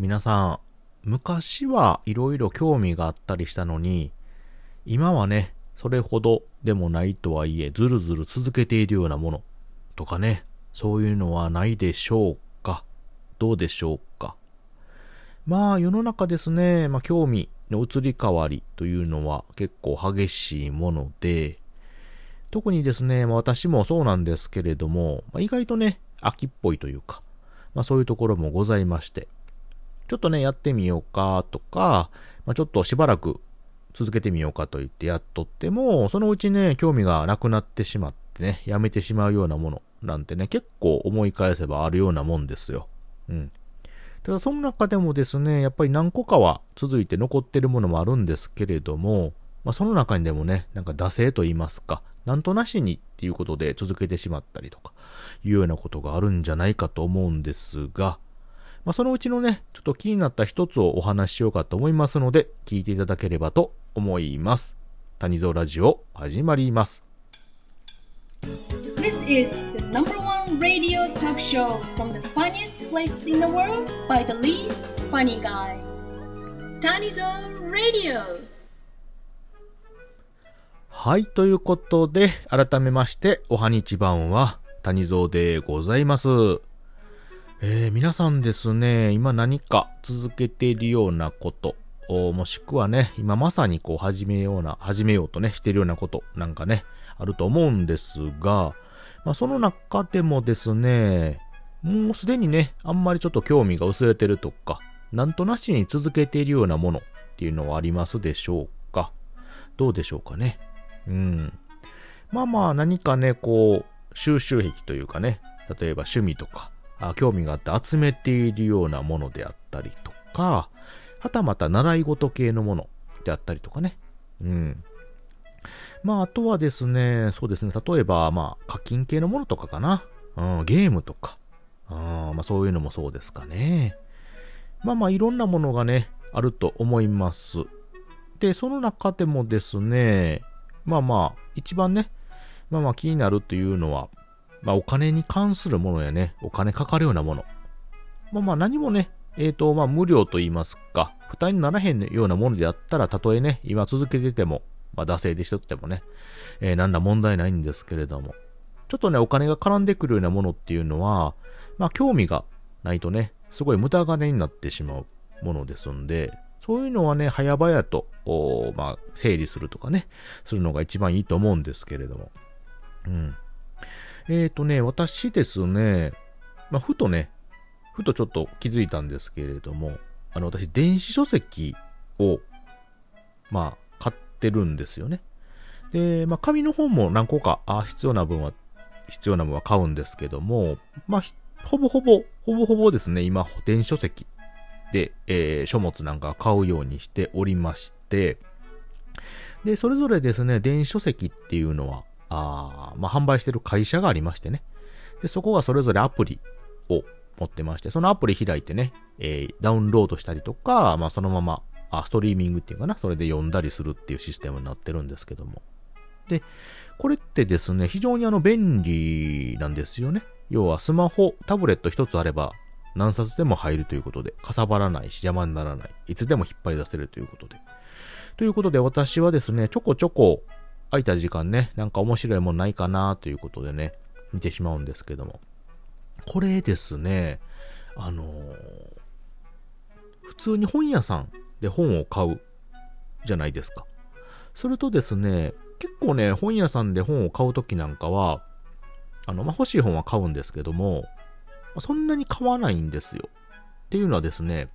皆さん、昔はいろいろ興味があったりしたのに、今はね、それほどでもないとはいえ、ずるずる続けているようなものとかね、そういうのはないでしょうか？どうでしょうか？まあ世の中ですね、まあ興味の移り変わりというのは結構激しいもので、特にですね、まあ、私もそうなんですけれども、まあ、意外とね、秋っぽいというか、まあそういうところもございまして、ちょっとね、やってみようかとか、まあ、ちょっとしばらく続けてみようかと言ってやっとっても、そのうちね、興味がなくなってしまってね、やめてしまうようなものなんてね、結構思い返せばあるようなもんですよ。うん。ただその中でもですね、やっぱり何個かは続いて残ってるものもあるんですけれども、まあ、その中にでもね、なんか惰性と言いますか、なんとなしにっていうことで続けてしまったりとか、いうようなことがあるんじゃないかと思うんですが、まあ、そのうちのね、ちょっと気になった一つをお話ししようかと思いますので、聞いていただければと思います。谷蔵ラジオ始まります。This is the number one radio talk show from the funniest place in the world by the least funny guy. Tanizon Radio! はい、ということで、改めまして、おはにちばんは、谷蔵でございます。えー、皆さんですね、今何か続けているようなこと、もしくはね、今まさにこう始めような、始めようとね、しているようなことなんかね、あると思うんですが、まあ、その中でもですね、もうすでにね、あんまりちょっと興味が薄れてるとか、なんとなしに続けているようなものっていうのはありますでしょうか？どうでしょうかね？うん。まあまあ何かね、こう、収集癖というかね、例えば趣味とか、あ興味があって集めているようなものであったりとか、はたまた習い事系のものであったりとかね。うん。まあ、あとはですね、そうですね、例えば、まあ、課金系のものとかかな。うん、ゲームとか。あまあ、そういうのもそうですかね。まあまあ、いろんなものがね、あると思います。で、その中でもですね、まあまあ、一番ね、まあまあ気になるというのは、まあお金に関するものやね、お金かかるようなもの。まあまあ何もね、えっ、ー、と、まあ無料と言いますか、負担にならへんようなものであったら、たとえね、今続けてても、まあ惰性でしとってもね、えー、なんだ問題ないんですけれども、ちょっとね、お金が絡んでくるようなものっていうのは、まあ興味がないとね、すごい無駄金になってしまうものですんで、そういうのはね、早々と、まあ、整理するとかね、するのが一番いいと思うんですけれども。うん。えっ、ー、とね、私ですね、まあ、ふとね、ふとちょっと気づいたんですけれども、あの、私、電子書籍を、まあ、買ってるんですよね。で、まあ、紙の本も何個か、あ必要な分は、必要な分は買うんですけども、まあ、ほぼほぼ、ほぼほぼですね、今、電子書籍で、えー、書物なんか買うようにしておりまして、で、それぞれですね、電子書籍っていうのは、あまあ、販売してる会社がありましてね。で、そこがそれぞれアプリを持ってまして、そのアプリ開いてね、えー、ダウンロードしたりとか、まあ、そのまま、あ、ストリーミングっていうかな、それで読んだりするっていうシステムになってるんですけども。で、これってですね、非常にあの便利なんですよね。要はスマホ、タブレット一つあれば、何冊でも入るということで、かさばらないし邪魔にならない。いつでも引っ張り出せるということで。ということで私はですね、ちょこちょこ空いた時間ね、なんか面白いもんないかなということでね、見てしまうんですけども。これですね、あのー、普通に本屋さんで本を買うじゃないですか。するとですね、結構ね、本屋さんで本を買うときなんかは、あの、まあ、欲しい本は買うんですけども、そんなに買わないんですよ。っていうのはですね、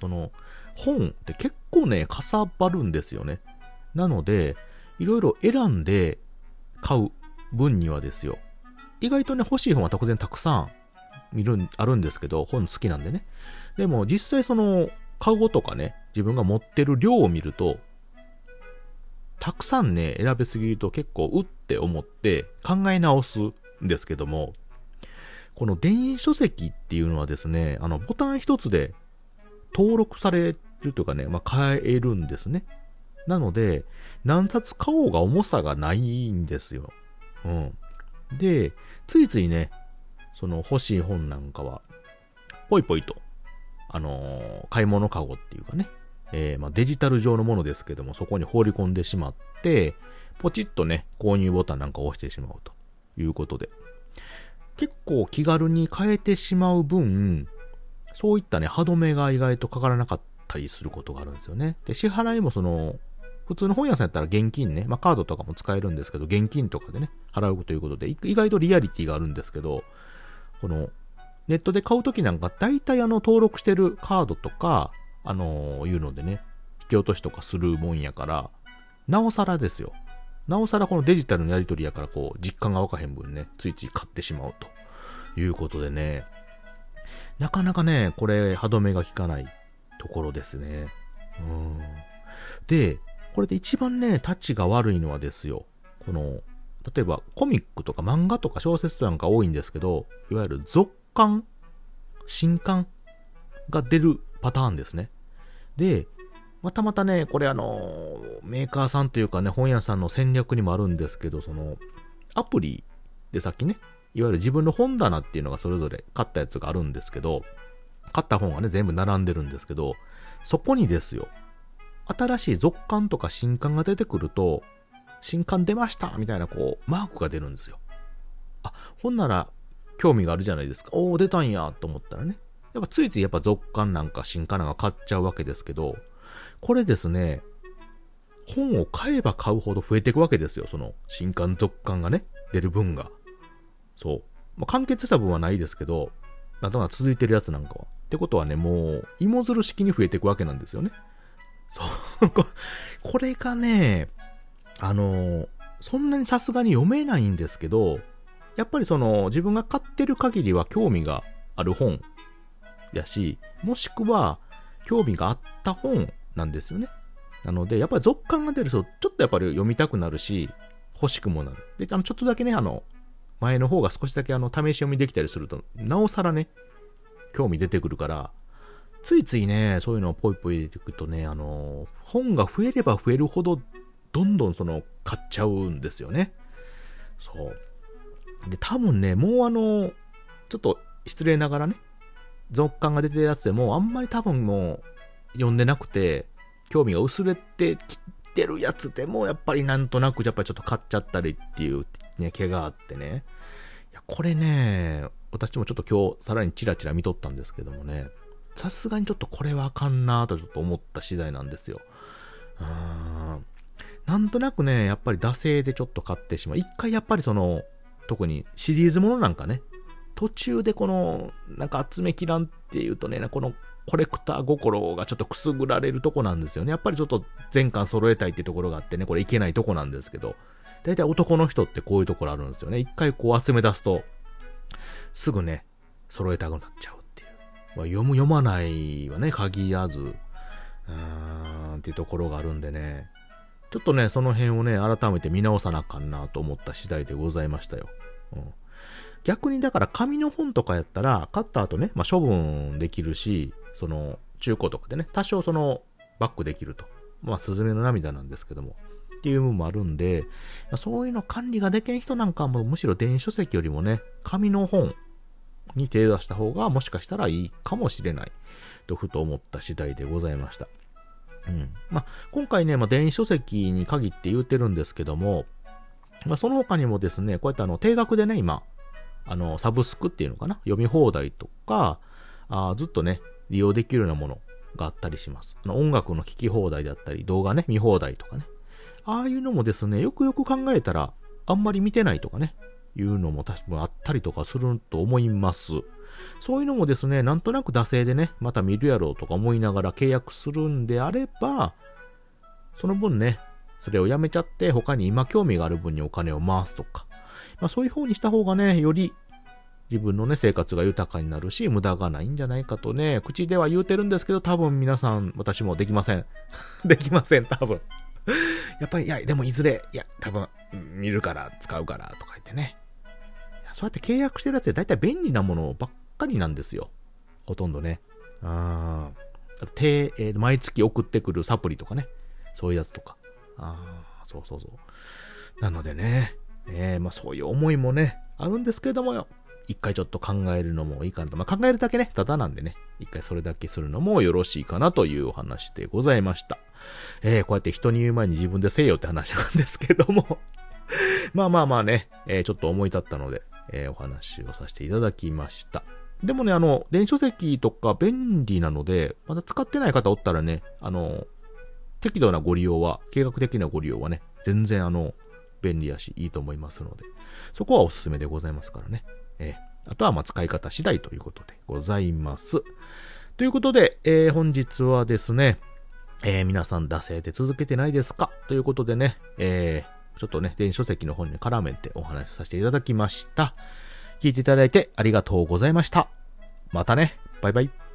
その、本って結構ね、かさばるんですよね。なので、いろいろ選んで買う分にはですよ。意外とね、欲しい本は当然たくさん見る、あるんですけど、本好きなんでね。でも実際その、買うとかね、自分が持ってる量を見ると、たくさんね、選べすぎると結構うって思って考え直すんですけども、この電子書籍っていうのはですね、あの、ボタン一つで登録されるというかね、まあ、買えるんですね。なので、何冊買おうが重さがないんですよ。うん。で、ついついね、その欲しい本なんかは、ぽいぽいとあのー買い物カゴっていうかね、えーまあ、デジタル上のものですけども、そこに放り込んでしまって、ポチッとね、購入ボタンなんかを押してしまうということで。結構気軽に変えてしまう分、そういったね、歯止めが意外とかからなかったりすることがあるんですよね。で、支払いもその、普通の本屋さんやったら現金ね、まあカードとかも使えるんですけど、現金とかでね、払うということで、意外とリアリティがあるんですけど、この、ネットで買うときなんか、大体あの、登録してるカードとか、あのいうのでね、引き落としとかするもんやから、なおさらですよ。なおさらこのデジタルのやり取りやから、こう、実感がわかへん分ね、ついつい買ってしまうということでね、なかなかね、これ、歯止めが効かないところですね。うん。で、これで一番ね、タッチが悪いのはですよ、この、例えばコミックとか漫画とか小説なんか多いんですけど、いわゆる続刊、新刊が出るパターンですね。で、またまたね、これあの、メーカーさんというかね、本屋さんの戦略にもあるんですけど、その、アプリでさっきね、いわゆる自分の本棚っていうのがそれぞれ買ったやつがあるんですけど、買った本がね、全部並んでるんですけど、そこにですよ、新しい続刊とか新刊が出てくると、新刊出ましたみたいなこう、マークが出るんですよ。あ、ほんなら、興味があるじゃないですか。おー、出たんやと思ったらね。やっぱついついやっぱ続刊なんか新刊なんか買っちゃうわけですけど、これですね、本を買えば買うほど増えていくわけですよ。その新刊続刊がね、出る分が。そう。まあ、完結した分はないですけど、なんとなく続いてるやつなんかは。ってことはね、もう、芋づる式に増えていくわけなんですよね。そう。これがね、あの、そんなにさすがに読めないんですけど、やっぱりその、自分が買ってる限りは興味がある本やし、もしくは、興味があった本なんですよね。なので、やっぱり続刊が出ると、ちょっとやっぱり読みたくなるし、欲しくもなる。で、あの、ちょっとだけね、あの、前の方が少しだけあの、試し読みできたりすると、なおさらね、興味出てくるから、ついついね、そういうのをポイポイ入れていくとね、あの、本が増えれば増えるほど、どんどんその、買っちゃうんですよね。そう。で、多分ね、もうあの、ちょっと失礼ながらね、続刊が出てるやつでも、あんまり多分もう、読んでなくて、興味が薄れてきてるやつでも、やっぱりなんとなく、やっぱりちょっと買っちゃったりっていう、ね、毛があってね。いや、これね、私もちょっと今日、さらにチラチラ見とったんですけどもね、さすがにちょっとこれはあかんなとちょっと思った次第なんですよ。うーん。なんとなくね、やっぱり惰性でちょっと買ってしまう。一回やっぱりその、特にシリーズものなんかね、途中でこの、なんか集めきらんっていうとね、このコレクター心がちょっとくすぐられるとこなんですよね。やっぱりちょっと全巻揃えたいってところがあってね、これいけないとこなんですけど、大体男の人ってこういうところあるんですよね。一回こう集め出すと、すぐね、揃えたくなっちゃう。まあ、読む読まないはね、限らず、うーん、っていうところがあるんでね、ちょっとね、その辺をね、改めて見直さなあかんなと思った次第でございましたよ。うん、逆にだから紙の本とかやったら、買った後ね、まあ、処分できるし、その、中古とかでね、多少その、バックできると。まあ、スズメの涙なんですけども。っていう部分もあるんで、そういうの管理ができん人なんかはもむしろ電子書籍よりもね、紙の本に手を出した方がもしかしたらいいかもしれない。とふと思った次第でございました。うん。まあ、今回ね、まあ、電子書籍に限って言うてるんですけども、まあ、その他にもですね、こうやってあの、定額でね、今、あの、サブスクっていうのかな？読み放題とか、あずっとね、利用できるようなものがあったりします。あの音楽の聴き放題だったり、動画ね、見放題とかね。ああいうのもですね、よくよく考えたら、あんまり見てないとかね、いうのも確かあったりとかすると思います。そういうのもですね、なんとなく惰性でね、また見るやろうとか思いながら契約するんであれば、その分ね、それをやめちゃって他に今興味がある分にお金を回すとか、まあそういう方にした方がね、より自分のね、生活が豊かになるし、無駄がないんじゃないかとね、口では言うてるんですけど、多分皆さん、私もできません。できません、多分。やっぱり、いや、でもいずれ、いや、多分、見るから、使うから、とか言ってね。そうやって契約してるやつって大体便利なものばっかりなんですよ。ほとんどね。あーてえー毎月送ってくるサプリとかね。そういうやつとか。ああ、そうそうそう。なのでね、えーまあそういう思いもね、あるんですけれどもよ。一回ちょっと考えるのもいいかなと。まあ、考えるだけね、ただなんでね、一回それだけするのもよろしいかなというお話でございました。えー、こうやって人に言う前に自分でせよって話なんですけども まあまあまあね、えー、ちょっと思い立ったので、えー、お話をさせていただきました。でもね、あの、電子書籍とか便利なので、まだ使ってない方おったらね、あの、適度なご利用は、計画的なご利用はね、全然あの、便利やし、いいと思いますので、そこはおすすめでございますからね。えー、あとはま使い方次第ということでございます。ということで、えー、本日はですね、えー、皆さん惰性で続けてないですか？ということでね、えー、ちょっとね、電子書籍の方に絡めてお話しさせていただきました。聞いていただいてありがとうございました。またね。バイバイ。